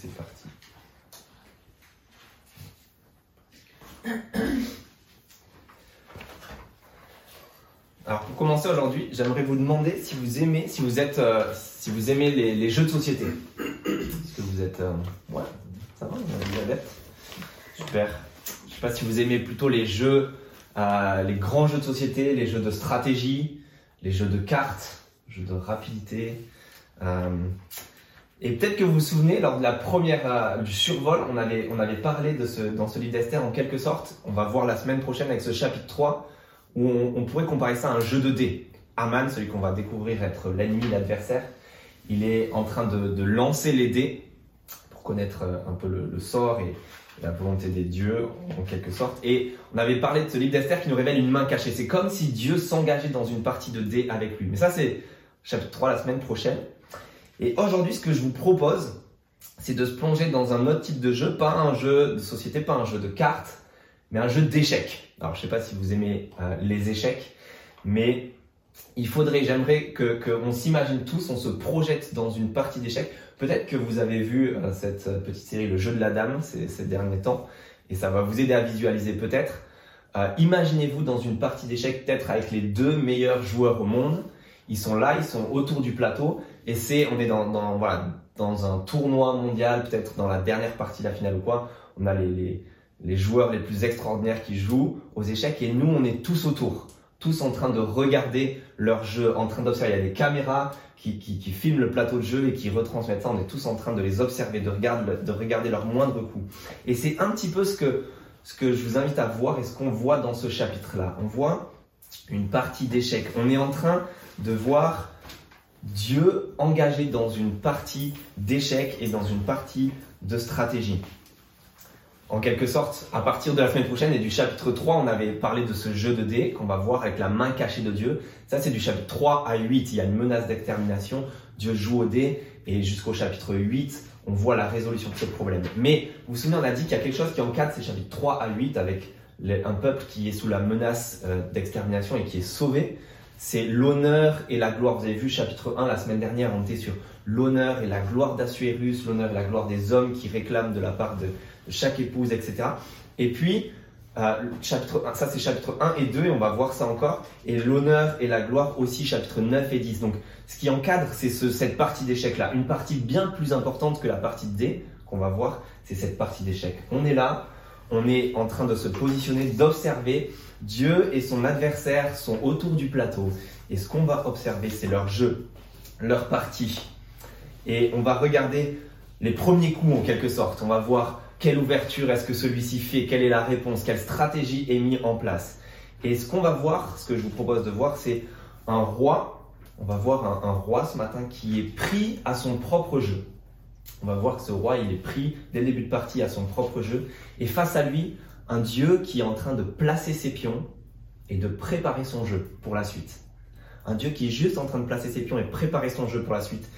c'est parti. Alors pour commencer aujourd'hui, j'aimerais vous demander si vous aimez, si vous êtes, euh, si vous aimez les, jeux de société. Est-ce que vous êtes, euh, ouais, ça va, êtes Super. Je sais pas si vous aimez plutôt les jeux, euh, les grands jeux de société, les jeux de stratégie, les jeux de cartes, jeux de rapidité. Et peut-être que vous vous souvenez, lors de la première du survol, on avait, on parlé de ce, dans ce livre d'Esther en quelque sorte. On va voir la semaine prochaine avec ce chapitre 3 où on, pourrait comparer ça à un jeu de dés. Aman, celui qu'on va découvrir être l'ennemi, l'adversaire, il est en train de, lancer les dés pour connaître euh, un peu le, sort et, la volonté des dieux, en quelque sorte. Et on avait parlé de ce livre d'Esther qui nous révèle une main cachée. C'est comme si Dieu s'engageait dans une partie de dés avec lui. Mais ça, c'est chapitre 3 la semaine prochaine. Et aujourd'hui, ce que je vous propose, c'est de se plonger dans un autre type de jeu, pas un jeu de société, pas un jeu de cartes, mais un jeu d'échecs. Alors, je ne sais pas si vous aimez euh, les échecs, mais il faudrait, j'aimerais que qu'on s'imagine tous, on se projette dans une partie d'échecs. Peut-être que vous avez vu euh, cette euh, petite série, Le jeu de la dame, ces, ces derniers temps, et ça va vous aider à visualiser peut-être. Imaginez-vous dans une partie d'échecs, peut-être avec les deux meilleurs joueurs au monde. Ils sont là, ils sont autour du plateau, et c'est, on est dans, dans, voilà, dans un tournoi mondial, peut-être dans la dernière partie de la finale ou quoi. On a les, les joueurs les plus extraordinaires qui jouent aux échecs et nous, on est tous autour, tous en train de regarder leur jeu, en train d'observer. Il y a des caméras qui, qui, filment le plateau de jeu et qui retransmettent ça. On est tous en train de les observer, de regarder, de regarder leurs moindres coups. Et c'est un petit peu ce que, ce que je vous invite à voir et ce qu'on voit dans ce chapitre-là. On voit une partie d'échecs. On est en train de voir Dieu engagé dans une partie d'échecs et dans une partie de stratégie en quelque sorte, à partir de la semaine prochaine et du chapitre 3, on avait parlé de ce jeu de dés qu'on va voir avec la main cachée de Dieu. Ça, c'est du chapitre 3 à 8. Il y a une menace d'extermination. Dieu joue au dé et jusqu'au chapitre 8, on voit la résolution de ce problème. Mais vous vous souvenez, on a dit qu'il y a quelque chose qui encadre ces chapitres 3 à 8 avec un peuple qui est sous la menace euh, d'extermination et qui est sauvé. C'est l'honneur et la gloire. Vous avez vu chapitre 1 la semaine dernière, on était sur l'honneur et la gloire d'Assuérus, l'honneur et la gloire des hommes qui réclament de la part de, chaque épouse, etc. Et puis, euh, chapitre ça c'est chapitre 1 et 2, et on va voir ça encore. Et l'honneur et la gloire aussi, chapitre 9 et 10. Donc, ce qui encadre, c'est cette partie d'échec-là. Une partie bien plus importante que la partie D, qu'on va voir, c'est cette partie d'échec. On est là, on est en train de se positionner, d'observer. Dieu et son adversaire sont autour du plateau. Et ce qu'on va observer, c'est leur jeu, leur partie. Et on va regarder les premiers coups en quelque sorte. On va voir quelle ouverture est-ce que celui-ci fait Quelle est la réponse Quelle stratégie est mise en place Et ce qu'on va voir, ce que je vous propose de voir, c'est un roi. On va voir un, roi ce matin qui est pris à son propre jeu. On va voir que ce roi, il est pris dès le début de partie à son propre jeu. Et face à lui, un Dieu qui est en train de placer ses pions et de préparer son jeu pour la suite. Un Dieu qui est juste en train de placer ses pions et préparer son jeu pour la suite.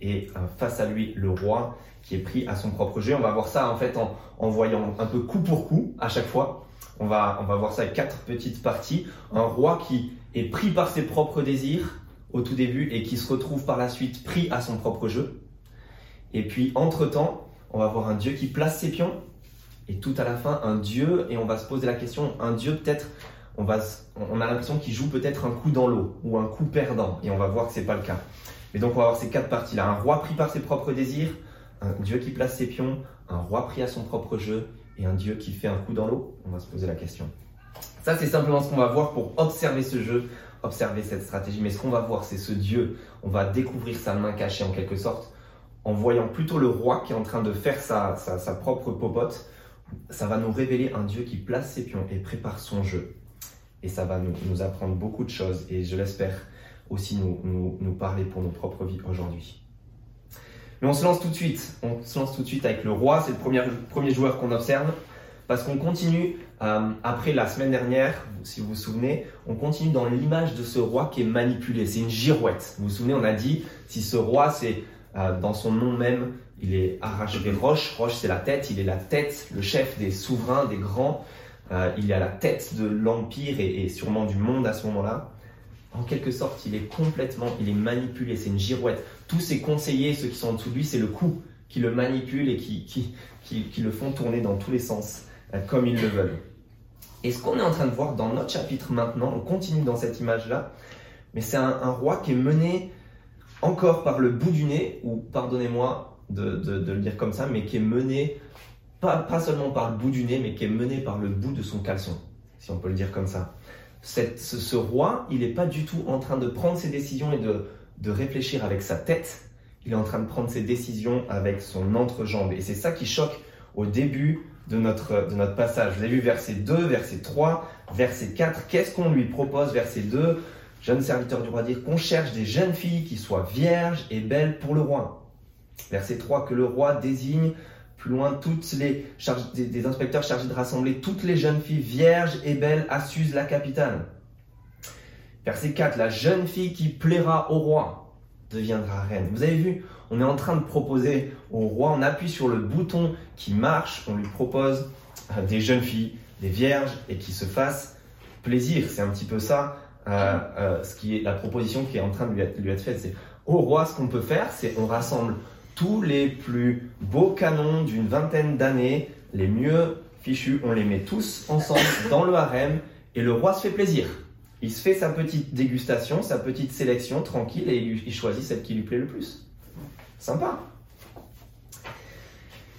Et euh, face à lui, le roi qui est pris à son propre jeu. On va voir ça en fait en, voyant un peu coup pour coup à chaque fois. On va, on va voir ça avec quatre petites parties. Un roi qui est pris par ses propres désirs au tout début et qui se retrouve par la suite pris à son propre jeu. Et puis entre-temps, on va voir un Dieu qui place ses pions et tout à la fin un Dieu et on va se poser la question, un Dieu peut-être, on, on a l'impression qu'il joue peut-être un coup dans l'eau ou un coup perdant et on va voir que c'est pas le cas. Mais donc on va voir ces quatre parties-là. Un roi pris par ses propres désirs, un Dieu qui place ses pions, un roi pris à son propre jeu et un Dieu qui fait un coup dans l'eau On va se poser la question. Ça, c'est simplement ce qu'on va voir pour observer ce jeu, observer cette stratégie. Mais ce qu'on va voir, c'est ce Dieu. On va découvrir sa main cachée en quelque sorte en voyant plutôt le roi qui est en train de faire sa, sa, propre popote. Ça va nous révéler un Dieu qui place ses pions et prépare son jeu. Et ça va nous, nous apprendre beaucoup de choses et je l'espère aussi nous, nous, parler pour nos propres vies aujourd'hui. Mais on se lance tout de suite. On se lance tout de suite avec le roi. C'est le premier, premier joueur qu'on observe. Parce qu'on continue, euh, après la semaine dernière, si vous vous souvenez, on continue dans l'image de ce roi qui est manipulé. C'est une girouette. Vous vous souvenez, on a dit, si ce roi, c'est dans son nom même, il est arraché Roche. Roche, c'est la tête. Il est la tête, le chef des souverains, des grands. Euh, il est à la tête de l'empire et, sûrement du monde à ce moment-là en quelque sorte, il est complètement, il est manipulé, c'est une girouette. Tous ses conseillers, ceux qui sont en dessous de lui, c'est le coup qui le manipulent et qui, qui, qui, le font tourner dans tous les sens euh, comme ils le veulent. Et ce qu'on est en train de voir dans notre chapitre maintenant, on continue dans cette image-là, mais c'est un, roi qui est mené encore par le bout du nez, ou pardonnez-moi de, le dire comme ça, mais qui est mené pas, seulement par le bout du nez, mais qui est mené par le bout de son caleçon, si on peut le dire comme ça. Ce, roi, il n'est pas du tout en train de prendre ses décisions et de, de réfléchir avec sa tête, il est en train de prendre ses décisions avec son entrejambe. Et c'est ça qui choque au début de notre, de notre passage. Vous avez vu verset 2, verset 3, verset 4. Qu'est-ce qu'on lui propose? Verset 2, jeune serviteur du roi dire qu'on cherche des jeunes filles qui soient vierges et belles pour le roi. Verset 3, que le roi désigne plus loin toutes les des, inspecteurs chargés de rassembler toutes les jeunes filles vierges et belles à Suse la capitale. Verset 4, la jeune fille qui plaira au roi deviendra reine. Vous avez vu, on est en train de proposer au roi, on appuie sur le bouton qui marche, on lui propose euh, des jeunes filles, des vierges et qui se fassent plaisir. C'est un petit peu ça, euh, euh, ce qui est la proposition qui est en train de lui être, faite. C'est au roi, ce qu'on peut faire, c'est on rassemble tous les plus beaux canons d'une vingtaine d'années, les mieux fichus, on les met tous ensemble dans le harem et le roi se fait plaisir. Il se fait sa petite dégustation, sa petite sélection tranquille et il choisit celle qui lui plaît le plus. Sympa.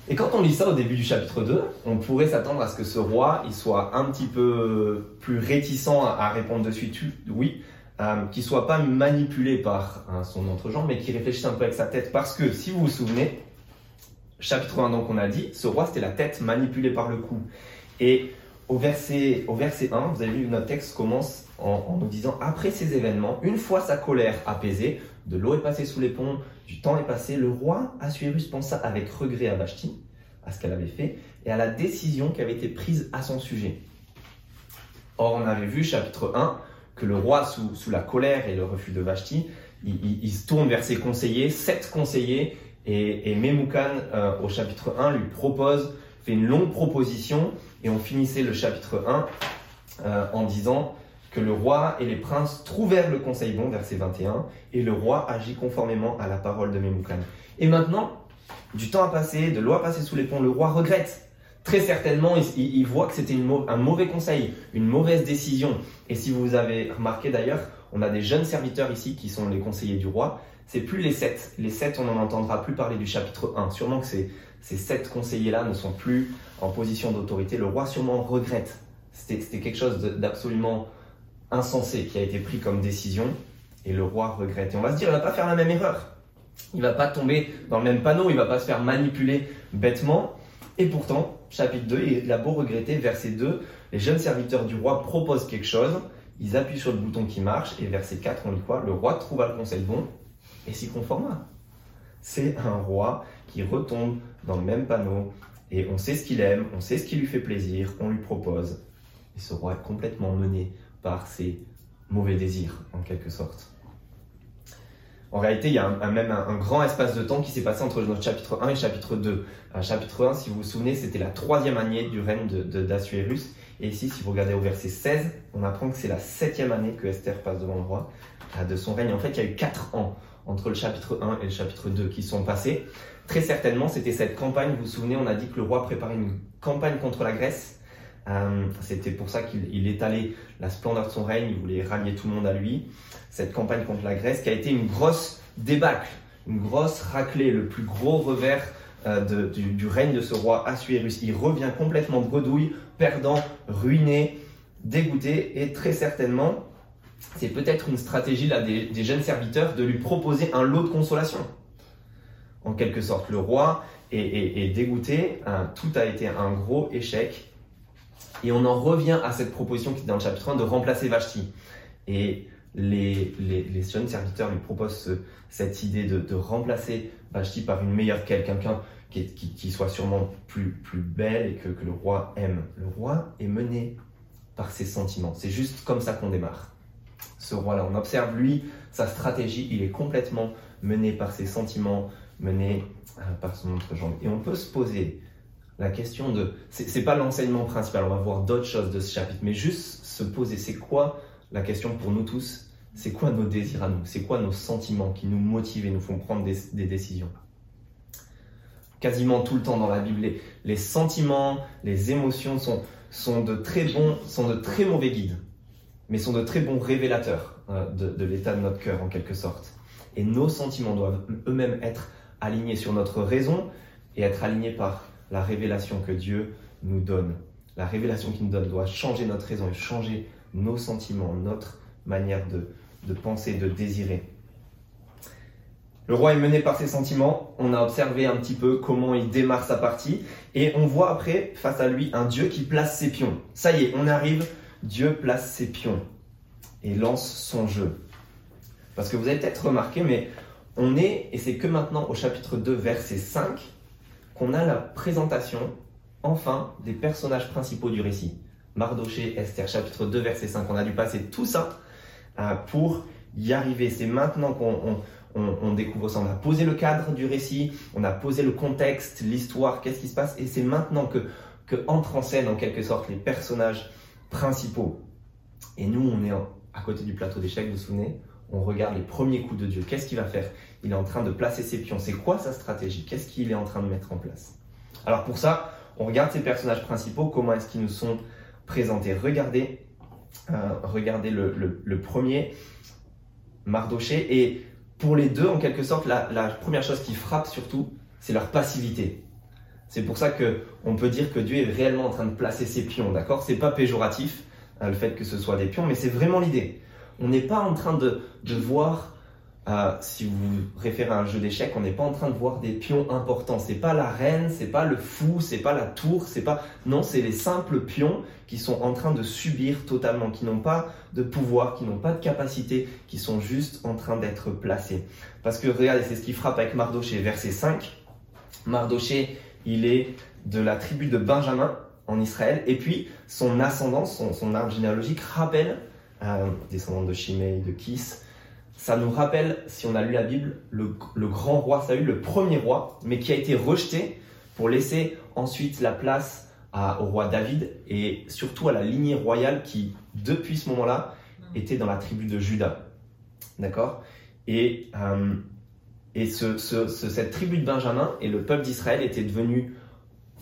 Et quand on lit ça au début du chapitre 2, on pourrait s'attendre à ce que ce roi il soit un petit peu plus réticent à, répondre de suite oui, euh, qu'il soit pas manipulé par hein, son entrejambe, mais qu'il réfléchisse un peu avec sa tête. Parce que si vous vous souvenez, chapitre 1, donc on a dit, ce roi c'était la tête manipulée par le cou. Et au verset, au verset 1, vous avez vu, notre texte commence en, nous disant Après ces événements, une fois sa colère apaisée, de l'eau est passée sous les ponts, du temps est passé, le roi Assuérus pensa avec regret à Vashti, à ce qu'elle avait fait, et à la décision qui avait été prise à son sujet. Or, on avait vu, chapitre 1, que le roi, sous, la colère et le refus de Vashti, il, se tourne vers ses conseillers, sept conseillers, et, Memoukan, euh, au chapitre 1, lui propose, fait une longue proposition, et on finissait le chapitre 1 euh, en disant que le roi et les princes trouvèrent le conseil bon, verset 21, et le roi agit conformément à la parole de Memoukan. Et maintenant, du temps a passé, de l'eau a passé sous les ponts, le roi regrette. Très certainement, il, voit que c'était un mauvais conseil, une mauvaise décision. Et si vous avez remarqué d'ailleurs, on a des jeunes serviteurs ici qui sont les conseillers du roi. C'est plus les sept. Les sept, on n'en entendra plus parler du chapitre 1. Sûrement que ces sept conseillers-là ne sont plus en position d'autorité. Le roi sûrement regrette. C'était quelque chose d'absolument insensé qui a été pris comme décision et le roi regrette. Et on va se dire, il va pas faire la même erreur. Il va pas tomber dans le même panneau, il va pas se faire manipuler bêtement. Et pourtant, chapitre 2, il a beau regretter, verset 2, les jeunes serviteurs du roi proposent quelque chose, ils appuient sur le bouton qui marche, et verset 4, on lit quoi? Le roi trouva le conseil bon et s'y conforma. C'est un roi qui retombe dans le même panneau, et on sait ce qu'il aime, on sait ce qui lui fait plaisir, on lui propose. Et ce roi est complètement mené par ses mauvais désirs, en quelque sorte. En réalité, il y a même un, grand espace de temps qui s'est passé entre notre chapitre 1 et chapitre 2. Un chapitre 1, si vous vous souvenez, c'était la troisième année du règne d'Assuérus. Et ici, si vous regardez au verset 16, on apprend que c'est la septième année que Esther passe devant le roi euh, de son règne. En fait, il y a eu quatre ans entre le chapitre 1 et le chapitre 2 qui sont passés. Très certainement, c'était cette campagne, vous vous souvenez, on a dit que le roi préparait une campagne contre la Grèce euh, c'était pour ça qu'il étalait la splendeur de son règne, il voulait rallier tout le monde à lui. Cette campagne contre la Grèce qui a été une grosse débâcle, une grosse raclée, le plus gros revers euh, du, règne de ce roi Assuérus. Il revient complètement bredouille, perdant, ruiné, dégoûté et très certainement, c'est peut-être une stratégie là, des, jeunes serviteurs de lui proposer un lot de consolation. En quelque sorte, le roi est, dégoûté, hein, tout a été un gros échec et on en revient à cette proposition qui est dans le chapitre 1 de remplacer Vashti. Et les, jeunes serviteurs lui proposent cette idée de, remplacer Vashti par une meilleure qu'elle, quelqu'un qui, soit sûrement plus, belle et que, que le roi aime. Le roi est mené par ses sentiments. C'est juste comme ça qu'on démarre. Ce roi-là, on observe lui, sa stratégie, il est complètement mené par ses sentiments, mené euh, par son autre jambe. Et on peut se poser la question de. C'est pas l'enseignement principal, on va voir d'autres choses de ce chapitre, mais juste se poser c'est quoi la question pour nous tous? C'est quoi nos désirs à nous? C'est quoi nos sentiments qui nous motivent et nous font prendre des, décisions? Quasiment tout le temps dans la Bible. Les, sentiments, les émotions sont, sont, de très bons, sont de très mauvais guides, mais sont de très bons révélateurs euh, de, l'état de notre cœur en quelque sorte. Et nos sentiments doivent eux-mêmes être alignés sur notre raison et être alignés par la révélation que Dieu nous donne. La révélation qu'il nous donne doit changer notre raison et changer nos sentiments, notre manière de, de penser, de désirer. Le roi est mené par ses sentiments, on a observé un petit peu comment il démarre sa partie, et on voit après, face à lui, un Dieu qui place ses pions. Ça y est, on arrive, Dieu place ses pions et lance son jeu. Parce que vous avez peut-être remarqué, mais on est, et c'est que maintenant au chapitre 2, verset 5, qu'on a la présentation, enfin, des personnages principaux du récit. Mardoché, Esther, chapitre 2, verset 5. On a dû passer tout ça euh, pour y arriver. C'est maintenant qu'on on, découvre ça. On a posé le cadre du récit, on a posé le contexte, l'histoire, qu'est-ce qui se passe, et c'est maintenant que entrent en scène en quelque sorte les personnages principaux. Et nous, on est à côté du plateau d'échecs, vous vous souvenez? On regarde les premiers coups de Dieu. Qu'est-ce qu'il va faire? Il est en train de placer ses pions. C'est quoi sa stratégie? Qu'est-ce qu'il est en train de mettre en place? Alors pour ça, on regarde ces personnages principaux, comment est-ce qu'ils nous sont présentés? Regardez, euh, regardez le, premier, Mardoché, et pour les deux, en quelque sorte, la, première chose qui frappe surtout, c'est leur passivité. C'est pour ça que on peut dire que Dieu est réellement en train de placer ses pions, d'accord? C'est pas péjoratif hein, le fait que ce soit des pions, mais c'est vraiment l'idée. On n'est pas en train de, de voir si vous référez à un jeu d'échecs, on n'est pas en train de voir des pions importants. C'est pas la reine, c'est pas le fou, c'est pas la tour, c'est pas non, c'est les simples pions qui sont en train de subir totalement, qui n'ont pas de pouvoir, qui n'ont pas de capacité, qui sont juste en train d'être placés. Parce que regardez, c'est ce qui frappe avec Mardoché, verset 5. Mardoché, il est de la tribu de Benjamin en Israël, et puis son ascendance, son, arbre généalogique rappelle, euh, descendant de Shimei, de Kis, ça nous rappelle, si on a lu la Bible, le, grand roi Saül, le premier roi, mais qui a été rejeté pour laisser ensuite la place au roi David et surtout à la lignée royale qui, depuis ce moment-là, était dans la tribu de Juda. D'accord? Et, euh, et cette tribu de Benjamin et le peuple d'Israël étaient devenus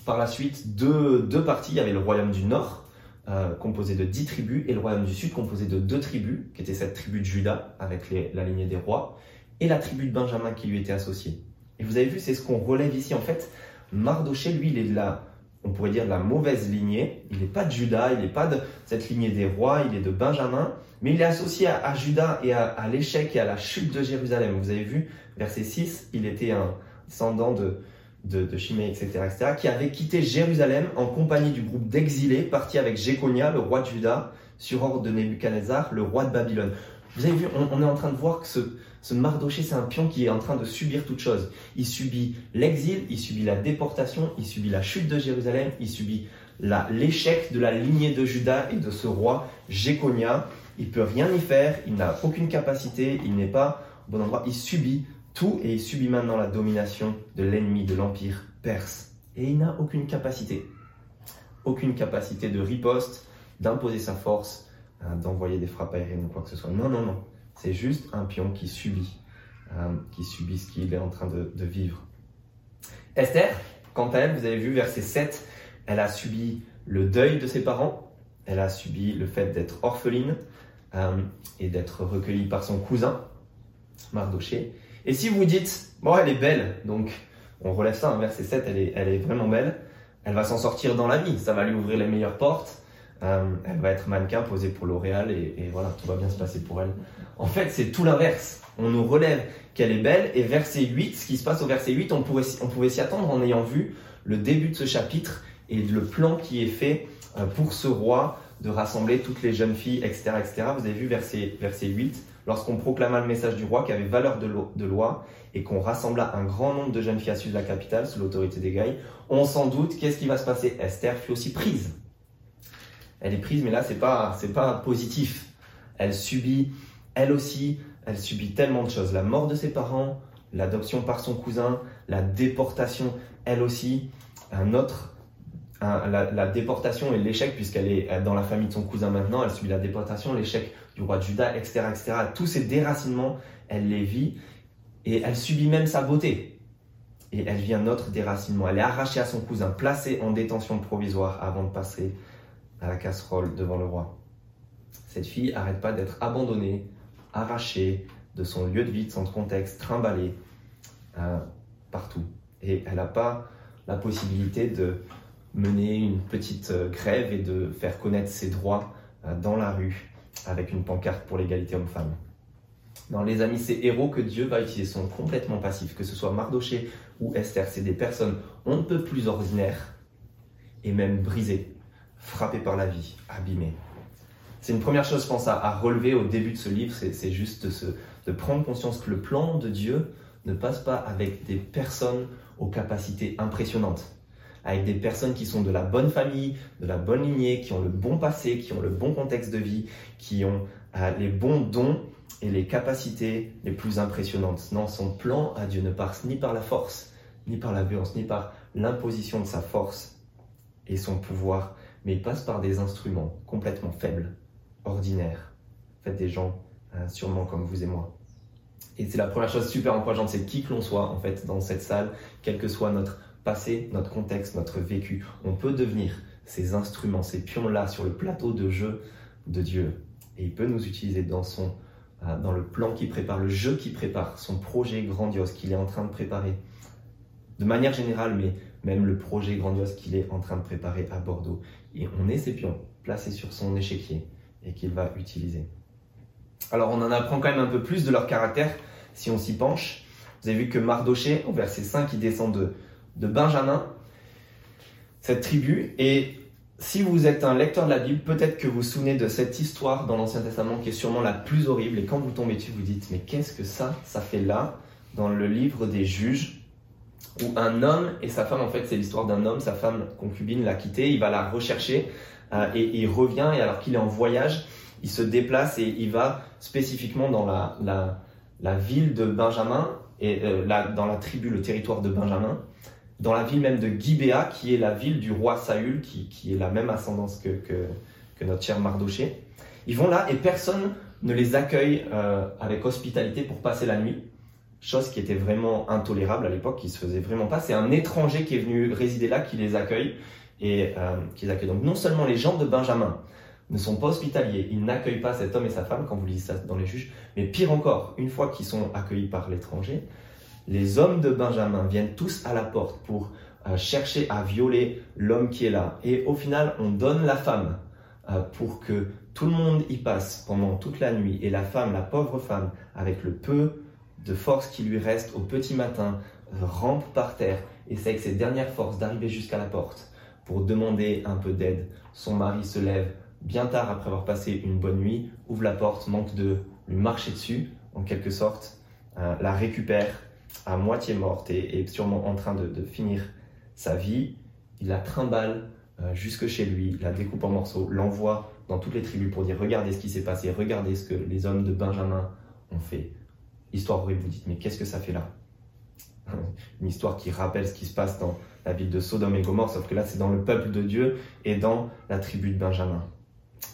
par la suite deux, deux parties. Il y avait le royaume du nord euh, composé de dix tribus, et le royaume du sud composé de deux tribus, qui était cette tribu de Juda, avec la lignée des rois, et la tribu de Benjamin qui lui était associée. Et vous avez vu, c'est ce qu'on relève ici. En fait, Mardoché, lui, il est de la, on pourrait dire, de la mauvaise lignée. Il n'est pas de Juda, il n'est pas de cette lignée des rois, il est de Benjamin, mais il est associé à, Juda et à, à l'échec et à la chute de Jérusalem. Vous avez vu, verset 6, il était un descendant de, de, de etc., etc., qui avait quitté Jérusalem en compagnie du groupe d'exilés parti avec Jéconia, le roi de Juda, sur ordre de Nebuchadnezzar, le roi de Babylone. Vous avez vu, on, est en train de voir que ce, ce Mardoché, c'est un pion qui est en train de subir toute chose. Il subit l'exil, il subit la déportation, il subit la chute de Jérusalem, il subit l'échec de la lignée de Juda et de ce roi Jéconia. Il peut rien y faire, il n'a aucune capacité, il n'est pas au bon endroit, il subit tout et il subit maintenant la domination de l'ennemi de l'empire perse. Et il n'a aucune capacité, aucune capacité de riposte, d'imposer sa force, hein, d'envoyer des frappes aériennes ou quoi que ce soit. Non, non, non. C'est juste un pion qui subit, hein, qui subit ce qu'il est en train de, vivre. Esther, quant à elle, vous avez vu verset 7, elle a subi le deuil de ses parents, elle a subi le fait d'être orpheline hein, et d'être recueillie par son cousin, Mardoché. Et si vous dites, bon, elle est belle, donc on relève ça, hein, verset 7, elle est, elle est vraiment belle, elle va s'en sortir dans la vie, ça va lui ouvrir les meilleures portes, euh, elle va être mannequin posé pour L'Oréal et, voilà, tout va bien se passer pour elle. En fait, c'est tout l'inverse. On nous relève qu'elle est belle et verset 8, ce qui se passe au verset 8, on, on pouvait s'y attendre en ayant vu le début de ce chapitre et le plan qui est fait euh, pour ce roi de rassembler toutes les jeunes filles, etc. etc. Vous avez vu verset, verset 8, lorsqu'on proclama le message du roi qui avait valeur de loi et qu'on rassembla un grand nombre de jeunes filles à de la capitale sous l'autorité des Gaïs, on s'en doute, qu'est-ce qui va se passer? Esther fut aussi prise. Elle est prise, mais là, c'est pas, c'est pas positif. Elle subit, elle aussi, elle subit tellement de choses. La mort de ses parents, l'adoption par son cousin, la déportation, elle aussi, un autre, la, déportation et l'échec, puisqu'elle est dans la famille de son cousin maintenant, elle subit la déportation, l'échec du roi de Juda, etc., etc. Tous ces déracinements, elle les vit et elle subit même sa beauté. et elle vit un autre déracinement. Elle est arrachée à son cousin, placée en détention provisoire avant de passer à la casserole devant le roi. Cette fille n'arrête pas d'être abandonnée, arrachée de son lieu de vie, de son contexte, trimballée euh, partout. Et elle n'a pas la possibilité de mener une petite euh, grève et de faire connaître ses droits euh, dans la rue avec une pancarte pour l'égalité homme-femme. Dans les amis, ces héros que Dieu va utiliser sont complètement passifs, que ce soit Mardoché ou Esther, c'est des personnes on ne peut plus ordinaires et même brisées, frappées par la vie, abîmées. C'est une première chose, je pense, à, relever au début de ce livre, c'est juste de prendre conscience que le plan de Dieu ne passe pas avec des personnes aux capacités impressionnantes, avec des personnes qui sont de la bonne famille, de la bonne lignée, qui ont le bon passé, qui ont le bon contexte de vie, qui ont euh, les bons dons et les capacités les plus impressionnantes. Non, son plan à Dieu ne passe ni par la force, ni par la violence, ni par l'imposition de sa force et son pouvoir, mais il passe par des instruments complètement faibles, ordinaires, fait des gens euh, sûrement comme vous et moi. Et c'est la première chose super encourageante, c'est qui que l'on soit en fait dans cette salle, quel que soit notre notre contexte, notre vécu, on peut devenir ces instruments, ces pions-là sur le plateau de jeu de Dieu. Et il peut nous utiliser dans son euh, dans le plan qu'il prépare, le jeu qu'il prépare, son projet grandiose qu'il est en train de préparer. De manière générale, mais même le projet grandiose qu'il est en train de préparer à Bordeaux. Et on est ces pions placés sur son échiquier et qu'il va utiliser. Alors on en apprend quand même un peu plus de leur caractère si on s'y penche. Vous avez vu que Mardoché, au verset 5, il descend de, de Benjamin, cette tribu, et si vous êtes un lecteur de la Bible, peut-être que vous vous souvenez de cette histoire dans l'Ancien Testament qui est sûrement la plus horrible. Et quand vous tombez dessus, vous dites, mais qu'est-ce que ça, ça fait là, dans le livre des juges, où un homme et sa femme, en fait, c'est l'histoire d'un homme, sa femme concubine l'a quitté, il va la rechercher euh, et, il revient, et alors qu'il est en voyage, il se déplace et il va spécifiquement dans la, ville de Benjamin, et euh, dans la tribu, le territoire de Benjamin dans la ville même de Gibéa, qui est la ville du roi Saül, qui, est la même ascendance que, que, notre cher Mardoché. Ils vont là et personne ne les accueille euh, avec hospitalité pour passer la nuit, chose qui était vraiment intolérable à l'époque, qui se faisait vraiment pas. C'est un étranger qui est venu résider là qui les accueille et euh, qui les accueille. Donc non seulement les gens de Benjamin ne sont pas hospitaliers, ils n'accueillent pas cet homme et sa femme quand vous lisez ça dans les juges, mais pire encore, une fois qu'ils sont accueillis par l'étranger, les hommes de Benjamin viennent tous à la porte pour euh, chercher à violer l'homme qui est là. Et au final, on donne la femme euh, pour que tout le monde y passe pendant toute la nuit. Et la femme, la pauvre femme, avec le peu de force qui lui reste au petit matin, euh, rampe par terre, essaie avec ses dernières forces d'arriver jusqu'à la porte pour demander un peu d'aide. Son mari se lève bien tard après avoir passé une bonne nuit, ouvre la porte, manque de lui marcher dessus, en quelque sorte, la récupère à moitié morte et, sûrement en train de, finir sa vie, il la trimballe euh, jusque chez lui, la découpe en morceaux, l'envoie dans toutes les tribus pour dire regardez ce qui s'est passé, regardez ce que les hommes de Benjamin ont fait. Histoire où vous dites mais qu'est-ce que ça fait là? Une histoire qui rappelle ce qui se passe dans la ville de Sodome et Gomorre, sauf que là c'est dans le peuple de Dieu et dans la tribu de Benjamin.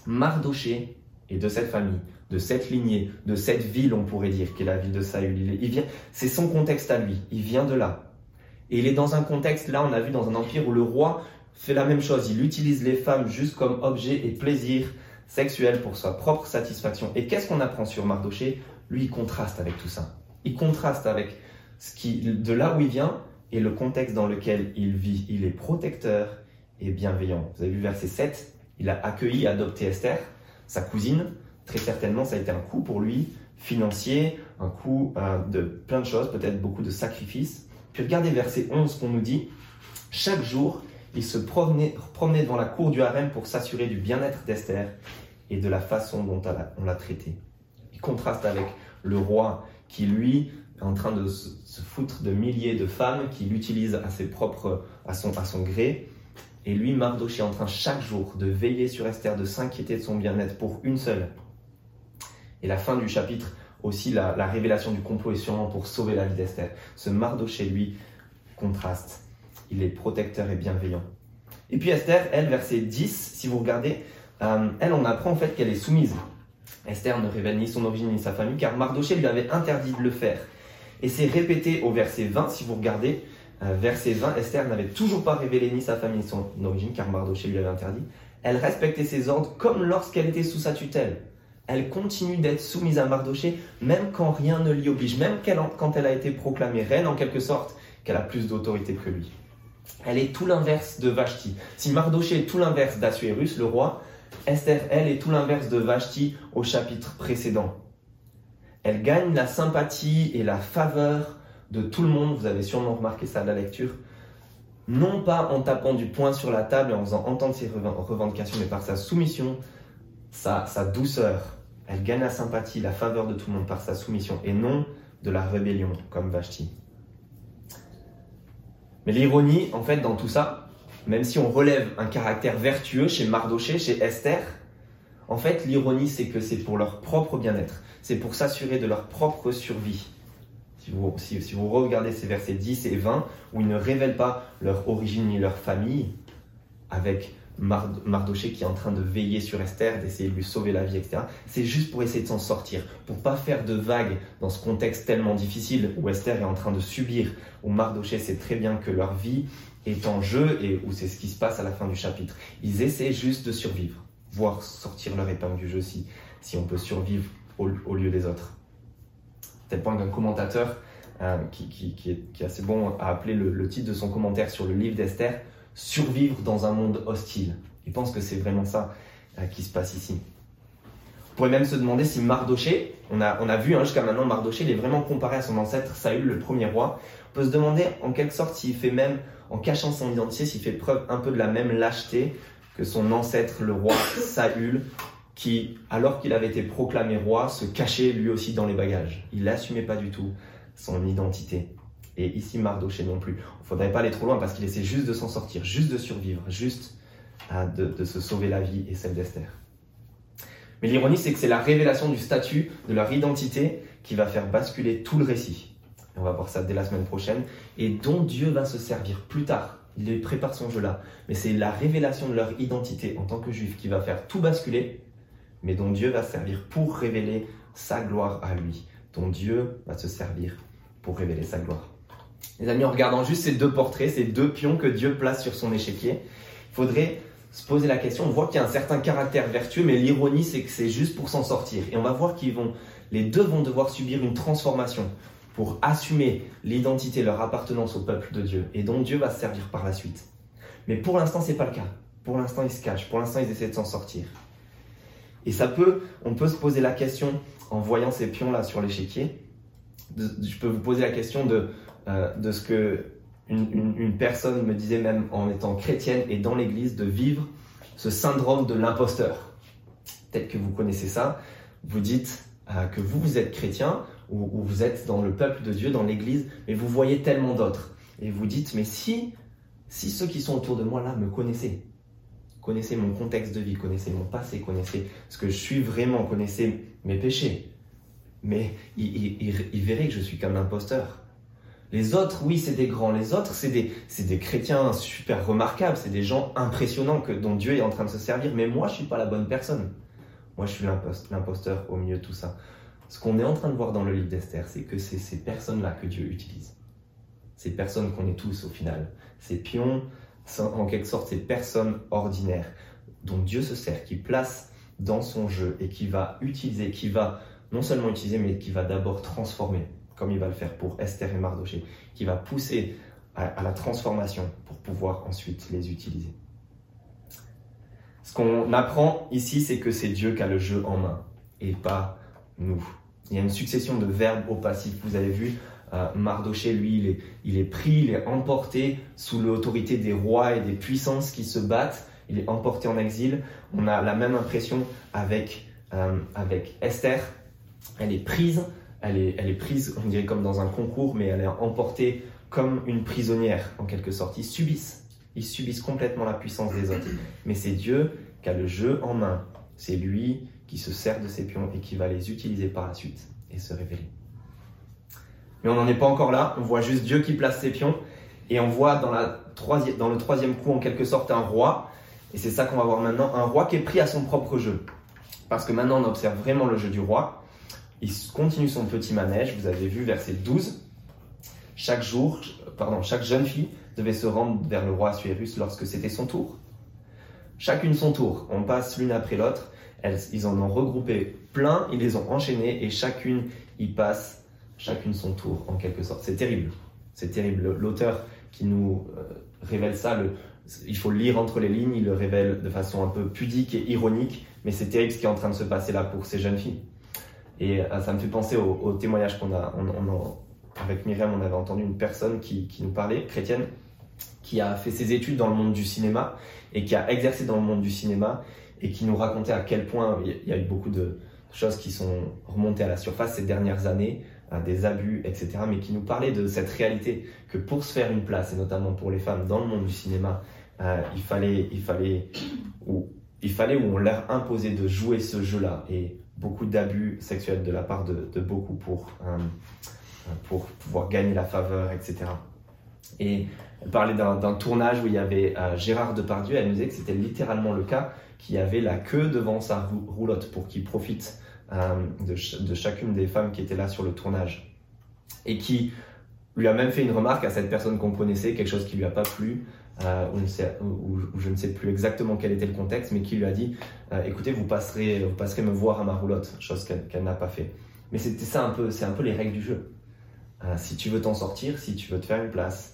Mardoché est de cette famille de cette lignée, de cette ville, on pourrait dire, qui est la ville de Saül. Il, vient, c'est son contexte à lui. Il vient de là. Et il est dans un contexte, là, on a vu dans un empire où le roi fait la même chose. Il utilise les femmes juste comme objet et plaisir sexuel pour sa propre satisfaction. Et qu'est-ce qu'on apprend sur Mardoché? Lui, il contraste avec tout ça. Il contraste avec ce qui, de là où il vient et le contexte dans lequel il vit. Il est protecteur et bienveillant. Vous avez vu verset 7, il a accueilli, adopté Esther, sa cousine, très certainement, ça a été un coût pour lui, financier, un coût euh, de plein de choses, peut-être beaucoup de sacrifices. Puis regardez verset 11 qu'on nous dit, chaque jour, il se promenait, promenait devant la cour du harem pour s'assurer du bien-être d'Esther et de la façon dont on l'a traité. Il contraste avec le roi qui, lui, est en train de se foutre de milliers de femmes, qui l'utilisent à ses propres, à son, à son gré. Et lui, Mardoché, est en train chaque jour de veiller sur Esther, de s'inquiéter de son bien-être pour une seule, et la fin du chapitre, aussi la, révélation du complot est sûrement pour sauver la vie d'Esther. Ce Mardoché, lui, contraste. Il est protecteur et bienveillant. Et puis Esther, elle, verset 10, si vous regardez, euh, elle, on apprend en fait qu'elle est soumise. Esther ne révèle ni son origine ni sa famille, car Mardoché lui avait interdit de le faire. Et c'est répété au verset 20, si vous regardez, euh, verset 20, Esther n'avait toujours pas révélé ni sa famille ni son origine, car Mardoché lui avait interdit. Elle respectait ses ordres comme lorsqu'elle était sous sa tutelle. Elle continue d'être soumise à Mardoché, même quand rien ne l'y oblige, même quand elle a été proclamée reine en quelque sorte, qu'elle a plus d'autorité que lui. Elle est tout l'inverse de Vashti. Si Mardoché est tout l'inverse d'Assuérus, le roi, Esther, elle, est tout l'inverse de Vashti au chapitre précédent. Elle gagne la sympathie et la faveur de tout le monde, vous avez sûrement remarqué ça à la lecture, non pas en tapant du poing sur la table et en faisant entendre ses revendications, mais par sa soumission, sa, sa douceur. Elle gagne la sympathie, la faveur de tout le monde par sa soumission et non de la rébellion comme Vashti. Mais l'ironie, en fait, dans tout ça, même si on relève un caractère vertueux chez Mardoché, chez Esther, en fait, l'ironie, c'est que c'est pour leur propre bien-être. C'est pour s'assurer de leur propre survie. Si vous, si, vous, regardez ces versets 10 et 20, où ils ne révèlent pas leur origine ni leur famille, avec Mardoché qui est en train de veiller sur Esther, d'essayer de lui sauver la vie, etc. C'est juste pour essayer de s'en sortir, pour pas faire de vagues dans ce contexte tellement difficile où Esther est en train de subir, où Mardoché sait très bien que leur vie est en jeu et où c'est ce qui se passe à la fin du chapitre. Ils essaient juste de survivre, voire sortir leur épingle du jeu si, si on peut survivre au, lieu des autres. Tel point qu'un commentateur euh, qui, qui, est, assez bon a appelé le titre de son commentaire sur le livre d'Esther survivre dans un monde hostile. Il pense que c'est vraiment ça euh, qui se passe ici. On pourrait même se demander si Mardoché, on a, on a vu hein, jusqu'à maintenant Mardoché, il est vraiment comparé à son ancêtre Saül, le premier roi. On peut se demander en quelque sorte s'il fait même, en cachant son identité, s'il fait preuve un peu de la même lâcheté que son ancêtre, le roi Saül, qui, alors qu'il avait été proclamé roi, se cachait lui aussi dans les bagages. Il n'assumait pas du tout son identité. Et ici, Mardoché non plus. Il ne faudrait pas aller trop loin parce qu'il essaie juste de s'en sortir, juste de survivre, juste euh, de, se sauver la vie et celle d'Esther. Mais l'ironie, c'est que c'est la révélation du statut, de leur identité, qui va faire basculer tout le récit. on va voir ça dès la semaine prochaine. Et dont Dieu va se servir plus tard. Il prépare son jeu là. Mais c'est la révélation de leur identité en tant que juifs qui va faire tout basculer, mais dont Dieu va servir pour révéler sa gloire à lui. Dont Dieu va se servir pour révéler sa gloire. Les amis, en regardant juste ces deux portraits, ces deux pions que Dieu place sur son échiquier, il faudrait se poser la question. On voit qu'il y a un certain caractère vertueux, mais l'ironie, c'est que c'est juste pour s'en sortir. Et on va voir qu'ils vont, les deux vont devoir subir une transformation pour assumer l'identité, leur appartenance au peuple de Dieu, et dont Dieu va se servir par la suite. Mais pour l'instant, c'est pas le cas. Pour l'instant, ils se cachent. Pour l'instant, ils essaient de s'en sortir. Et ça peut, on peut se poser la question en voyant ces pions là sur l'échiquier. Je peux vous poser la question de euh, de ce que une, personne me disait même en étant chrétienne et dans l'église de vivre ce syndrome de l'imposteur. Peut-être que vous connaissez ça. Vous dites euh, que vous, êtes chrétien ou, vous êtes dans le peuple de Dieu, dans l'église, mais vous voyez tellement d'autres. Et vous dites, mais si, si ceux qui sont autour de moi là me connaissaient, connaissaient mon contexte de vie, connaissaient mon passé, connaissaient ce que je suis vraiment, connaissaient mes péchés, mais ils verraient que je suis comme l'imposteur les autres, oui, c'est des grands. Les autres, c'est des, des chrétiens super remarquables. C'est des gens impressionnants que, dont Dieu est en train de se servir. Mais moi, je suis pas la bonne personne. Moi, je suis l'imposteur au milieu de tout ça. Ce qu'on est en train de voir dans le livre d'Esther, c'est que c'est ces personnes-là que Dieu utilise. Ces personnes qu'on est tous au final. Ces pions, en quelque sorte, ces personnes ordinaires dont Dieu se sert, qui place dans son jeu et qui va utiliser, qui va non seulement utiliser, mais qui va d'abord transformer comme il va le faire pour Esther et Mardoché, qui va pousser à, la transformation pour pouvoir ensuite les utiliser. Ce qu'on apprend ici, c'est que c'est Dieu qui a le jeu en main et pas nous. Il y a une succession de verbes au passif. Vous avez vu, euh, Mardoché, lui, il est, pris, il est emporté sous l'autorité des rois et des puissances qui se battent. Il est emporté en exil. On a la même impression avec, euh, avec Esther. Elle est prise elle est, prise, on dirait comme dans un concours, mais elle est emportée comme une prisonnière, en quelque sorte. Ils subissent, ils subissent complètement la puissance des autres. Mais c'est Dieu qui a le jeu en main. C'est lui qui se sert de ses pions et qui va les utiliser par la suite et se révéler. Mais on n'en est pas encore là, on voit juste Dieu qui place ses pions et on voit dans, dans le troisième coup en quelque sorte un roi. Et c'est ça qu'on va voir maintenant, un roi qui est pris à son propre jeu. Parce que maintenant on observe vraiment le jeu du roi. Il continue son petit manège, vous avez vu verset 12. Chaque jour, pardon, chaque jeune fille devait se rendre vers le roi Assuérus lorsque c'était son tour. Chacune son tour. On passe l'une après l'autre. Ils en ont regroupé plein, ils les ont enchaînés et chacune y passe, chacune son tour en quelque sorte. C'est terrible. C'est terrible. L'auteur qui nous euh, révèle ça, il faut lire entre les lignes, il le révèle de façon un peu pudique et ironique, mais c'est terrible ce qui est en train de se passer là pour ces jeunes filles. Et euh, ça me fait penser au, témoignage qu'on a, avec Myriam, on avait entendu une personne qui, nous parlait, chrétienne, qui a fait ses études dans le monde du cinéma et qui a exercé dans le monde du cinéma et qui nous racontait à quel point il y a eu beaucoup de choses qui sont remontées à la surface ces dernières années, des abus, etc., mais qui nous parlait de cette réalité que pour se faire une place, et notamment pour les femmes dans le monde du cinéma, euh, il fallait, il fallait, ou il fallait où on leur imposait de jouer ce jeu-là et beaucoup d'abus sexuels de la part de, beaucoup pour, euh, pour pouvoir gagner la faveur, etc. Et elle parlait d'un tournage où il y avait euh, Gérard Depardieu, elle nous disait que c'était littéralement le cas, qu'il y avait la queue devant sa roulotte pour qu'il profite de, de, chacune des femmes qui étaient là sur le tournage. Et qui lui a même fait une remarque à cette personne qu'on connaissait, quelque chose qui lui a pas plu, euh, ou, je ne sais plus exactement quel était le contexte, mais qui lui a dit euh, écoutez, vous passerez, vous passerez me voir à ma roulotte, chose qu'elle n'a pas fait. Mais c'était ça un peu, c'est un peu les règles du jeu. Euh, si tu veux t'en sortir, si tu veux te faire une place,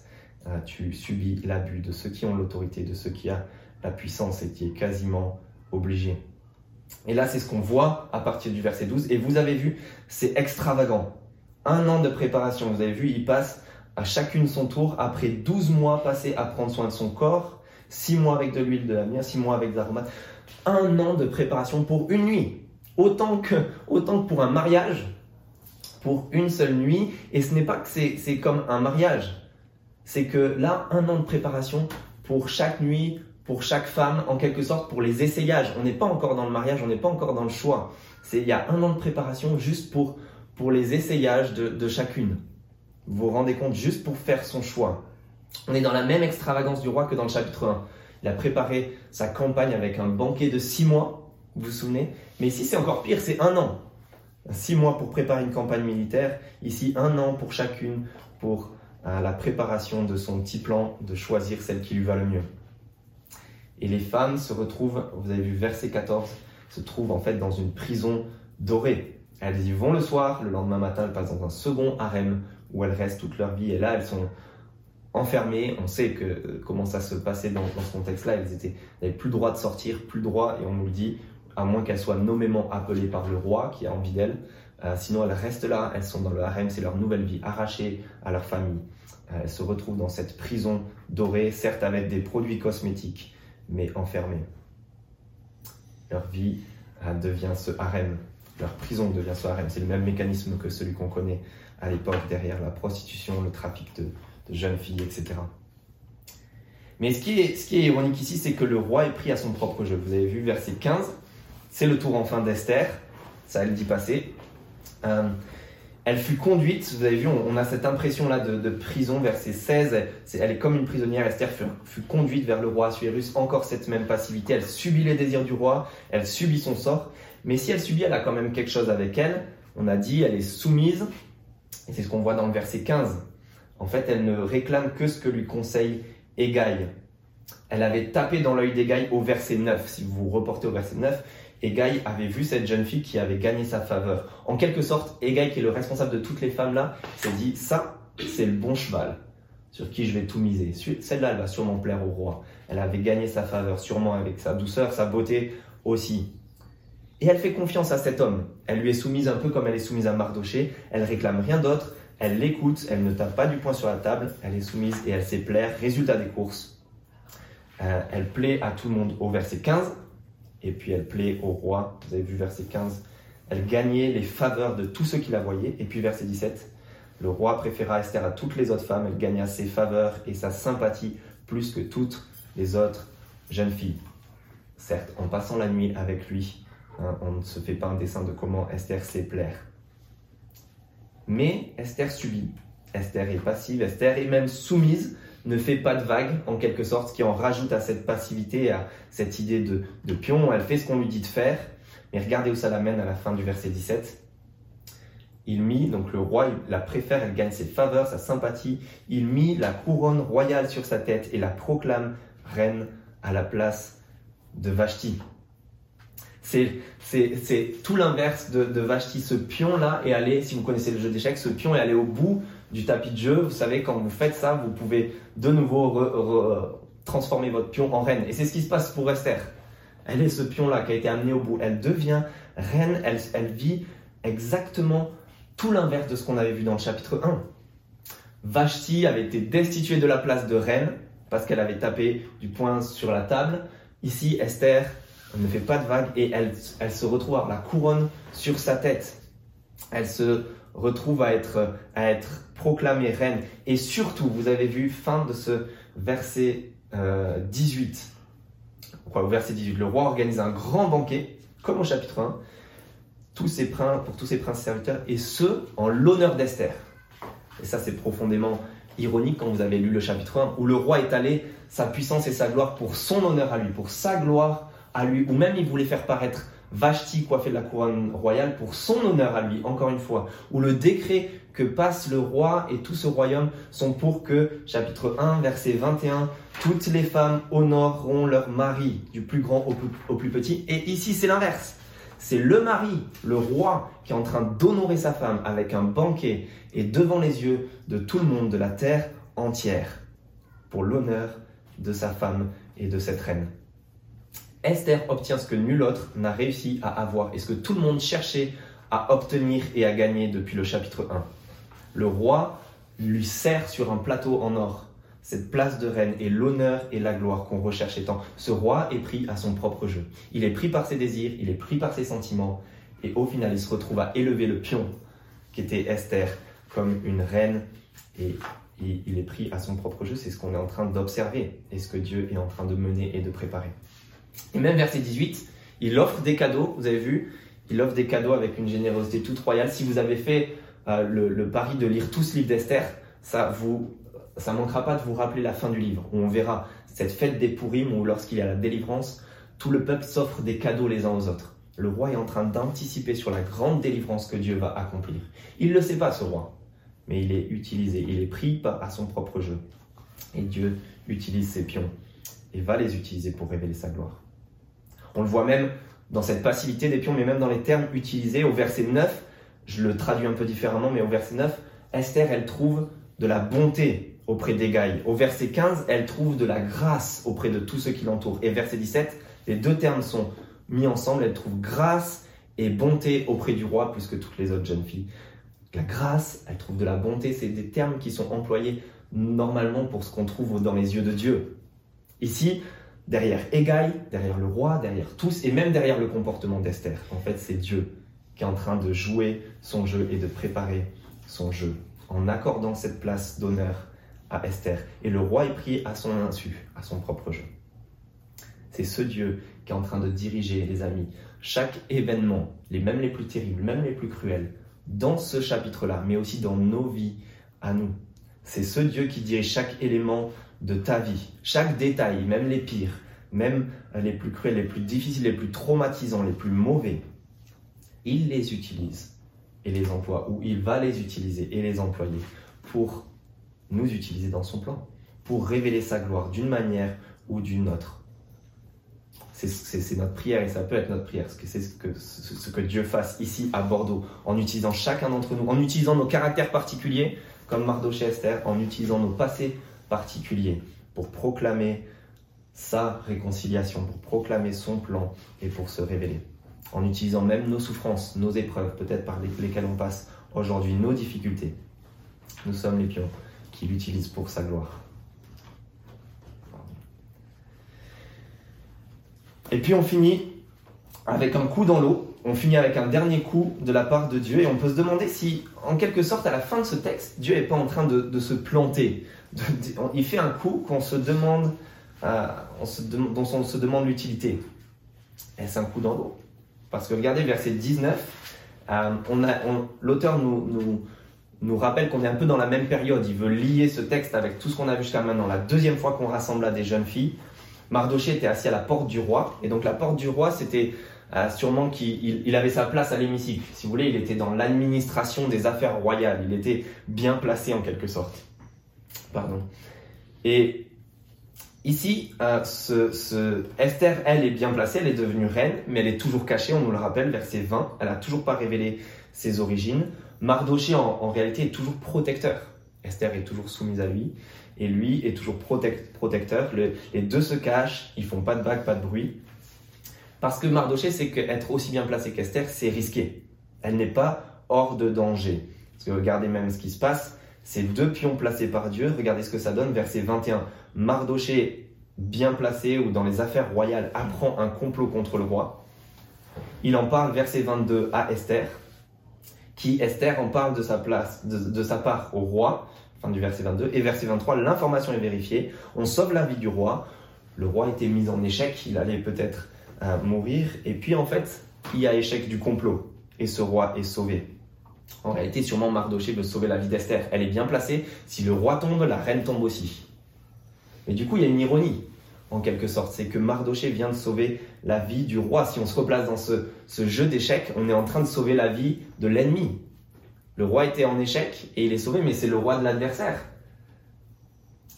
tu subis l'abus de ceux qui ont l'autorité, de ceux qui ont la puissance et qui est quasiment obligé. Et là, c'est ce qu'on voit à partir du verset 12. Et vous avez vu, c'est extravagant. Un an de préparation, vous avez vu, il passe à chacune son tour, après 12 mois passés à prendre soin de son corps, 6 mois avec de l'huile de la myrrhe, 6 mois avec des aromates, un an de préparation pour une nuit, autant que, autant que pour un mariage, pour une seule nuit, et ce n'est pas que c'est comme un mariage, c'est que là, un an de préparation pour chaque nuit, pour chaque femme, en quelque sorte, pour les essayages. On n'est pas encore dans le mariage, on n'est pas encore dans le choix. Il y a un an de préparation juste pour, pour les essayages de, de chacune. Vous vous rendez compte juste pour faire son choix. On est dans la même extravagance du roi que dans le chapitre 1. Il a préparé sa campagne avec un banquet de six mois, vous vous souvenez Mais ici, c'est encore pire, c'est un an. Six mois pour préparer une campagne militaire, ici un an pour chacune, pour euh, la préparation de son petit plan, de choisir celle qui lui va le mieux. Et les femmes se retrouvent, vous avez vu verset 14, se trouvent en fait dans une prison dorée. Elles y vont le soir, le lendemain matin, elles passent dans un second harem où elles restent toute leur vie. Et là, elles sont enfermées. On sait que, euh, comment ça se passait dans, ce contexte-là. Elles n'avaient plus le droit de sortir, plus le droit, et on nous le dit, à moins qu'elles soient nommément appelées par le roi qui a envie d'elles. Euh, sinon, elles restent là, elles sont dans le harem, c'est leur nouvelle vie, arrachées à leur famille. Euh, elles se retrouvent dans cette prison dorée, certes avec des produits cosmétiques, mais enfermées. Leur vie devient ce harem, leur prison devient ce harem. C'est le même mécanisme que celui qu'on connaît à l'époque derrière la prostitution, le trafic de, jeunes filles, etc. Mais ce qui est, ironique ici, c'est que le roi est pris à son propre jeu. Vous avez vu verset 15, c'est le tour enfin d'Esther, ça elle dit passer. Euh, elle fut conduite, vous avez vu, on, a cette impression-là de, prison, verset 16, elle est comme une prisonnière, Esther fut, conduite vers le roi Assuérus, encore cette même passivité, elle subit les désirs du roi, elle subit son sort, mais si elle subit, elle a quand même quelque chose avec elle, on a dit, elle est soumise, c'est ce qu'on voit dans le verset 15. En fait, elle ne réclame que ce que lui conseille Égaï. Elle avait tapé dans l'œil d'Égaï au verset 9. Si vous vous reportez au verset 9, Égaï avait vu cette jeune fille qui avait gagné sa faveur. En quelque sorte, Égaï, qui est le responsable de toutes les femmes là, s'est dit ça, c'est le bon cheval sur qui je vais tout miser. Celle-là, elle va sûrement plaire au roi. Elle avait gagné sa faveur, sûrement avec sa douceur, sa beauté aussi. Et elle fait confiance à cet homme. Elle lui est soumise un peu comme elle est soumise à Mardoché. Elle réclame rien d'autre. Elle l'écoute. Elle ne tape pas du poing sur la table. Elle est soumise et elle sait plaire. Résultat des courses. Euh, elle plaît à tout le monde au verset 15. Et puis elle plaît au roi. Vous avez vu verset 15. Elle gagnait les faveurs de tous ceux qui la voyaient. Et puis verset 17. Le roi préféra Esther à toutes les autres femmes. Elle gagna ses faveurs et sa sympathie plus que toutes les autres jeunes filles. Certes, en passant la nuit avec lui, Hein, on ne se fait pas un dessin de comment Esther sait plaire. Mais Esther subit. Esther est passive, Esther est même soumise, ne fait pas de vagues en quelque sorte, ce qui en rajoute à cette passivité, à cette idée de, de pion. Elle fait ce qu'on lui dit de faire. Mais regardez où ça l'amène à la fin du verset 17. il mit, donc le roi la préfère, elle gagne ses faveurs, sa sympathie, il mit la couronne royale sur sa tête et la proclame reine à la place de Vashti. C'est, c'est, tout l'inverse de, de. Ce pion-là est allé, si vous connaissez le jeu d'échecs, ce pion est allé au bout du tapis de jeu. Vous savez, quand vous faites ça, vous pouvez de nouveau transformer votre pion en reine. Et c'est ce qui se passe pour Esther. Elle est ce pion-là qui a été amené au bout. Elle devient reine, elle, elle vit exactement tout l'inverse de ce qu'on avait vu dans le chapitre 1. Vashti avait été destituée de la place de reine parce qu'elle avait tapé du poing sur la table. Ici, Esther ne fait pas de vague et elle, elle se retrouve à avoir la couronne sur sa tête. Elle se retrouve à être, à être proclamée reine. Et surtout, vous avez vu, fin de ce verset 18, euh, au verset 18, le roi organise un grand banquet, comme au chapitre 1, tous ses princes, pour tous ses princes serviteurs, et ce, en l'honneur d'Esther. Et ça, c'est profondément ironique quand vous avez lu le chapitre 1, où le roi est allé sa puissance et sa gloire pour son honneur à lui, pour sa gloire à lui, ou même il voulait faire paraître Vashti coiffé de la couronne royale pour son honneur à lui, encore une fois, où le décret que passe le roi et tout ce royaume sont pour que, chapitre 1, verset 21, toutes les femmes honoreront leur mari, du plus grand au plus petit. Et ici, c'est l'inverse. C'est le mari, le roi, qui est en train d'honorer sa femme avec un banquet et devant les yeux de tout le monde de la terre entière, pour l'honneur de sa femme et de cette reine. Esther obtient ce que nul autre n'a réussi à avoir et ce que tout le monde cherchait à obtenir et à gagner depuis le chapitre 1. Le roi lui sert sur un plateau en or cette place de reine et l'honneur et la gloire qu'on recherchait tant. Ce roi est pris à son propre jeu. Il est pris par ses désirs, il est pris par ses sentiments, et au final, il se retrouve à élever le pion qui était Esther comme une reine, et il est pris à son propre jeu. C'est ce qu'on est en train d'observer et ce que Dieu est en train de mener et de préparer. Et même verset 18, il offre des cadeaux, vous avez vu, il offre des cadeaux avec une générosité toute royale. Si vous avez fait euh, le, pari de lire tout ce livre d'Esther, ça vous ça manquera pas de vous rappeler la fin du livre, où on verra cette fête des Pourim, où lorsqu'il y a la délivrance, tout le peuple s'offre des cadeaux les uns aux autres. Le roi est en train d'anticiper sur la grande délivrance que Dieu va accomplir. Il ne le sait pas, ce roi, mais il est utilisé, il est pris à son propre jeu. Et Dieu utilise ses pions et va les utiliser pour révéler sa gloire. On le voit même dans cette passivité des pions, mais même dans les termes utilisés au verset 9, je le traduis un peu différemment, mais au verset 9, Esther, elle trouve de la bonté auprès d'Egaï. Au verset 15, elle trouve de la grâce auprès de tous ceux qui l'entourent. Et verset 17, les deux termes sont mis ensemble, elle trouve grâce et bonté auprès du roi plus que toutes les autres jeunes filles. La grâce, elle trouve de la bonté, c'est des termes qui sont employés normalement pour ce qu'on trouve dans les yeux de Dieu. Ici, derrière Égaï, derrière le roi, derrière tous, et même derrière le comportement d'Esther, en fait, c'est Dieu qui est en train de jouer son jeu et de préparer son jeu en accordant cette place d'honneur à Esther. Et le roi est pris à son insu, à son propre jeu. C'est ce Dieu qui est en train de diriger, les amis, chaque événement, les mêmes les plus terribles, même les plus cruels, dans ce chapitre-là, mais aussi dans nos vies à nous. C'est ce Dieu qui dirige chaque élément de ta vie, chaque détail, même les pires, même les plus cruels, les plus difficiles, les plus traumatisants, les plus mauvais. Il les utilise et les emploie, ou il va les utiliser et les employer pour nous utiliser dans son plan, pour révéler sa gloire d'une manière ou d'une autre. C'est notre prière et ça peut être notre prière, c'est ce que, ce que Dieu fasse ici à Bordeaux, en utilisant chacun d'entre nous, en utilisant nos caractères particuliers, comme Mardoché Esther, en utilisant nos passés particuliers pour proclamer sa réconciliation, pour proclamer son plan et pour se révéler. En utilisant même nos souffrances, nos épreuves, peut-être par lesquelles on passe aujourd'hui, nos difficultés. Nous sommes les pions qu'il utilise pour sa gloire. Et puis on finit avec un coup dans l'eau, on finit avec un dernier coup de la part de Dieu, et on peut se demander si, en quelque sorte, à la fin de ce texte, Dieu n'est pas en train de, se planter. il fait un coup qu'on se demande, euh, dont on se demande l'utilité. Est-ce un coup dans l'eau? Parce que regardez verset 19, euh, l'auteur nous, nous nous rappelle qu'on est un peu dans la même période. Il veut lier ce texte avec tout ce qu'on a vu jusqu'à maintenant. La deuxième fois qu'on rassembla des jeunes filles, Mardoché était assis à la porte du roi. Et donc la porte du roi, c'était euh, sûrement qu'il il avait sa place à l'hémicycle. Si vous voulez, il était dans l'administration des affaires royales. Il était bien placé en quelque sorte. Pardon. Et ici, euh, Esther, elle est bien placée, elle est devenue reine, mais elle est toujours cachée, on nous le rappelle, verset 20. Elle n'a toujours pas révélé ses origines. Mardoché, en, réalité, est toujours protecteur. Esther est toujours soumise à lui, et lui est toujours protecteur. les deux se cachent, ils font pas de vagues, pas de bruit. Parce que Mardoché sait qu'être aussi bien placé qu'Esther, c'est risqué. Elle n'est pas hors de danger. Parce que regardez même ce qui se passe. Ces deux pions placés par Dieu, regardez ce que ça donne, verset 21. Mardoché, bien placé ou dans les affaires royales, apprend un complot contre le roi. Il en parle, verset 22, à Esther, qui, Esther, en parle de sa, place, de, sa part au roi, fin du verset 22. Et verset 23, l'information est vérifiée, on sauve la vie du roi. Le roi était mis en échec, il allait peut-être mourir. Et puis en fait, il y a échec du complot et ce roi est sauvé. En réalité, sûrement Mardoché veut sauver la vie d'Esther. Elle est bien placée. Si le roi tombe, la reine tombe aussi. Mais du coup, il y a une ironie, en quelque sorte. C'est que Mardoché vient de sauver la vie du roi. Si on se replace dans ce, ce jeu d'échecs, on est en train de sauver la vie de l'ennemi. Le roi était en échec et il est sauvé, mais c'est le roi de l'adversaire.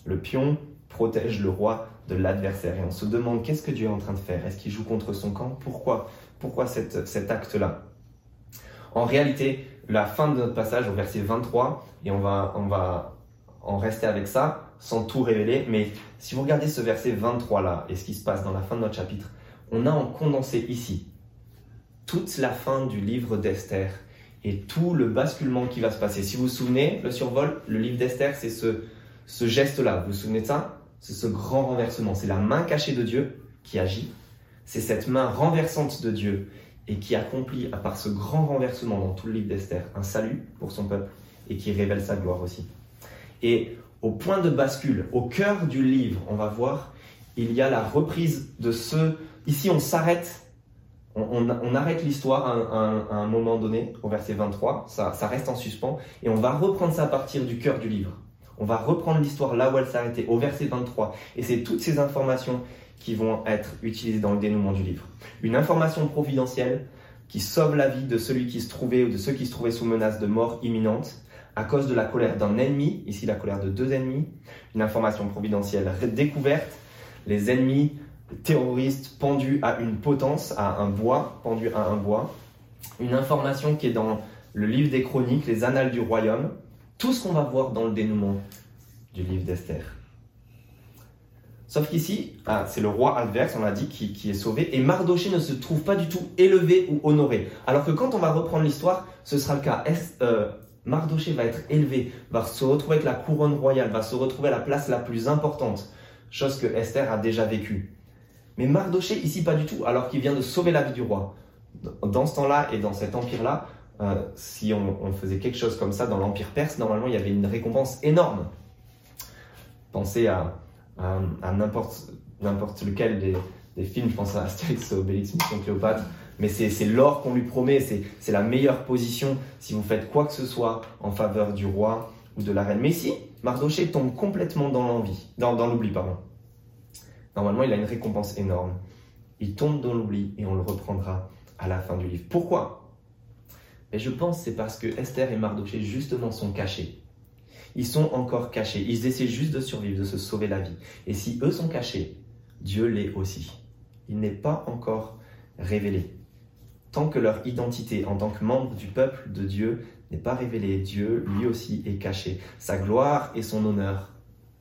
Le pion protège le roi de l'adversaire. Et on se demande qu'est-ce que Dieu est en train de faire? Est-ce qu'il joue contre son camp? Pourquoi? Pourquoi cet acte-là? En réalité, la fin de notre passage au verset 23, et on va, on va en rester avec ça sans tout révéler, mais si vous regardez ce verset 23-là et ce qui se passe dans la fin de notre chapitre, on a en condensé ici toute la fin du livre d'Esther et tout le basculement qui va se passer. Si vous vous souvenez, le survol, le livre d'Esther, c'est ce, ce geste-là. Vous vous souvenez de ça? C'est ce grand renversement. C'est la main cachée de Dieu qui agit. C'est cette main renversante de Dieu et qui accomplit, à part ce grand renversement dans tout le livre d'Esther, un salut pour son peuple et qui révèle sa gloire aussi. Et au point de bascule, au cœur du livre, on va voir, il y a la reprise de ce... Ici, on s'arrête, on, arrête l'histoire à, un moment donné, au verset 23, ça, reste en suspens, et on va reprendre ça à partir du cœur du livre. On va reprendre l'histoire là où elle s'arrêtait, au verset 23. Et c'est toutes ces informations qui vont être utilisées dans le dénouement du livre. Une information providentielle qui sauve la vie de celui qui se trouvait ou de ceux qui se trouvaient sous menace de mort imminente à cause de la colère d'un ennemi, ici la colère de deux ennemis. Une information providentielle découverte, les ennemis terroristes pendus à une potence, à un bois, pendus à un bois. Une information qui est dans le livre des chroniques, les annales du royaume, tout ce qu'on va voir dans le dénouement du livre d'Esther. Sauf qu'ici, ah, c'est le roi adverse, on l'a dit, qui, est sauvé, et Mardoché ne se trouve pas du tout élevé ou honoré. Alors que quand on va reprendre l'histoire, ce sera le cas. Euh, Mardoché va être élevé, va se retrouver avec la couronne royale, va se retrouver à la place la plus importante, chose que Esther a déjà vécue. Mais Mardoché, ici, pas du tout, alors qu'il vient de sauver la vie du roi. Dans ce temps-là et dans cet empire-là, euh, si on, faisait quelque chose comme ça dans l'Empire perse, normalement il y avait une récompense énorme. Pensez à, n'importe lequel des, films, je pense à Astérix, Obélix, Mission Cléopâtre, mais c'est l'or qu'on lui promet, c'est la meilleure position si vous faites quoi que ce soit en faveur du roi ou de la reine. Mais ici, Mardoché tombe complètement dans l'envie, dans, dans l'oubli, pardon. Normalement, il a une récompense énorme. Il tombe dans l'oubli et on le reprendra à la fin du livre. Pourquoi? Et je pense que c'est parce que Esther et Mardoché justement sont cachés. Ils sont encore cachés. Ils essaient juste de survivre, de se sauver la vie. Et si eux sont cachés, Dieu l'est aussi. Il n'est pas encore révélé. Tant que leur identité en tant que membre du peuple de Dieu n'est pas révélée, Dieu lui aussi est caché. Sa gloire et son honneur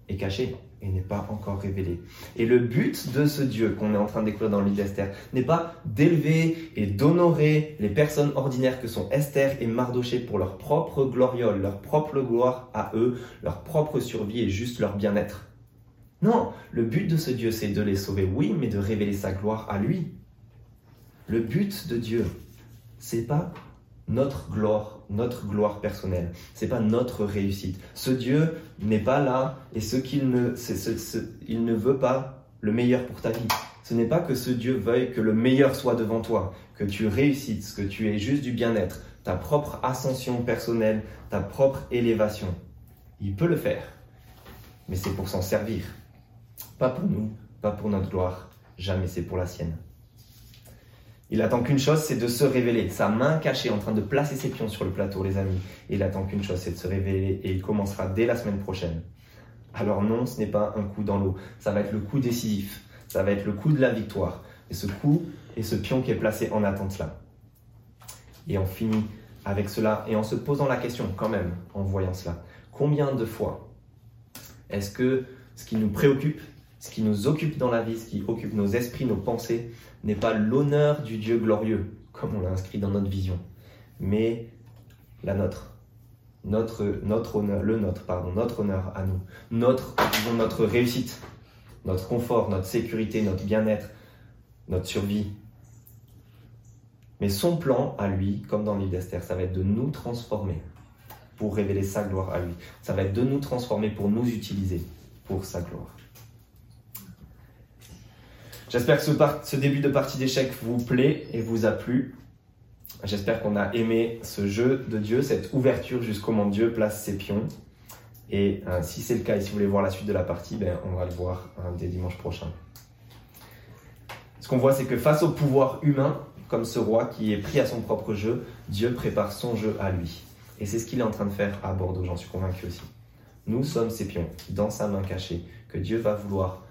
est caché et n'est pas encore révélé. Et le but de ce Dieu qu'on est en train de découvrir dans le livre d'Esther n'est pas d'élever et d'honorer les personnes ordinaires que sont Esther et Mardoché pour leur propre gloriole, leur propre gloire à eux, leur propre survie et juste leur bien-être. Non, le but de ce Dieu c'est de les sauver, oui, mais de révéler sa gloire à lui. Le but de Dieu, c'est pas notre gloire, notre gloire personnelle. C'est pas notre réussite. Ce Dieu n'est pas là et ce qu'il ne, il ne veut pas le meilleur pour ta vie. Ce n'est pas que ce Dieu veuille que le meilleur soit devant toi, que tu réussisses, que tu aies juste du bien-être, ta propre ascension personnelle, ta propre élévation. Il peut le faire, mais c'est pour s'en servir. Pas pour nous, pas pour notre gloire, jamais c'est pour la sienne. Il attend qu'une chose, c'est de se révéler. Sa main cachée en train de placer ses pions sur le plateau, les amis. il attend qu'une chose, c'est de se révéler et il commencera dès la semaine prochaine. Alors non, ce n'est pas un coup dans l'eau. Ça va être le coup décisif. Ça va être le coup de la victoire. Et ce coup et ce pion qui est placé en attente là. Et on finit avec cela et en se posant la question quand même, en voyant cela. Combien de fois est-ce que ce qui nous préoccupe, ce qui nous occupe dans la vie, ce qui occupe nos esprits, nos pensées, n'est pas l'honneur du Dieu glorieux, comme on l'a inscrit dans notre vision, mais la nôtre. Notre, notre honneur, le nôtre, pardon, notre honneur à nous, notre, notre réussite, notre confort, notre sécurité, notre bien-être, notre survie. Mais son plan à lui, comme dans l'île d'Esther, ça va être de nous transformer pour révéler sa gloire à lui. Ça va être de nous transformer pour nous utiliser pour sa gloire. J'espère que ce, début de partie d'échecs vous plaît et vous a plu. J'espère qu'on a aimé ce jeu de Dieu, cette ouverture jusqu'au moment Dieu place ses pions. Et euh, si c'est le cas et si vous voulez voir la suite de la partie, ben, on va le voir euh, dès dimanche prochain. Ce qu'on voit, c'est que face au pouvoir humain, comme ce roi qui est pris à son propre jeu, Dieu prépare son jeu à lui. Et c'est ce qu'il est en train de faire à Bordeaux, j'en suis convaincu aussi. Nous sommes ces pions dans sa main cachée que Dieu va vouloir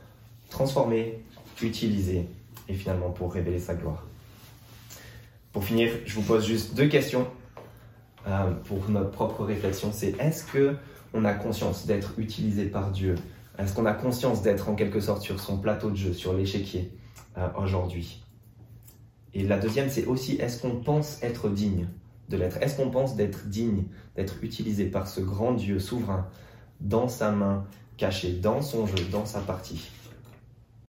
transformer, utiliser et finalement pour révéler sa gloire. Pour finir, je vous pose juste deux questions euh, pour notre propre réflexion. C'est est-ce que on a conscience d'être utilisé par Dieu? Est-ce qu'on a conscience d'être en quelque sorte sur son plateau de jeu, sur l'échiquier euh, aujourd'hui? Et la deuxième, c'est aussi est-ce qu'on pense être digne de l'être? Est-ce qu'on pense d'être digne, d'être utilisé par ce grand Dieu souverain dans sa main cachée, dans son jeu, dans sa partie?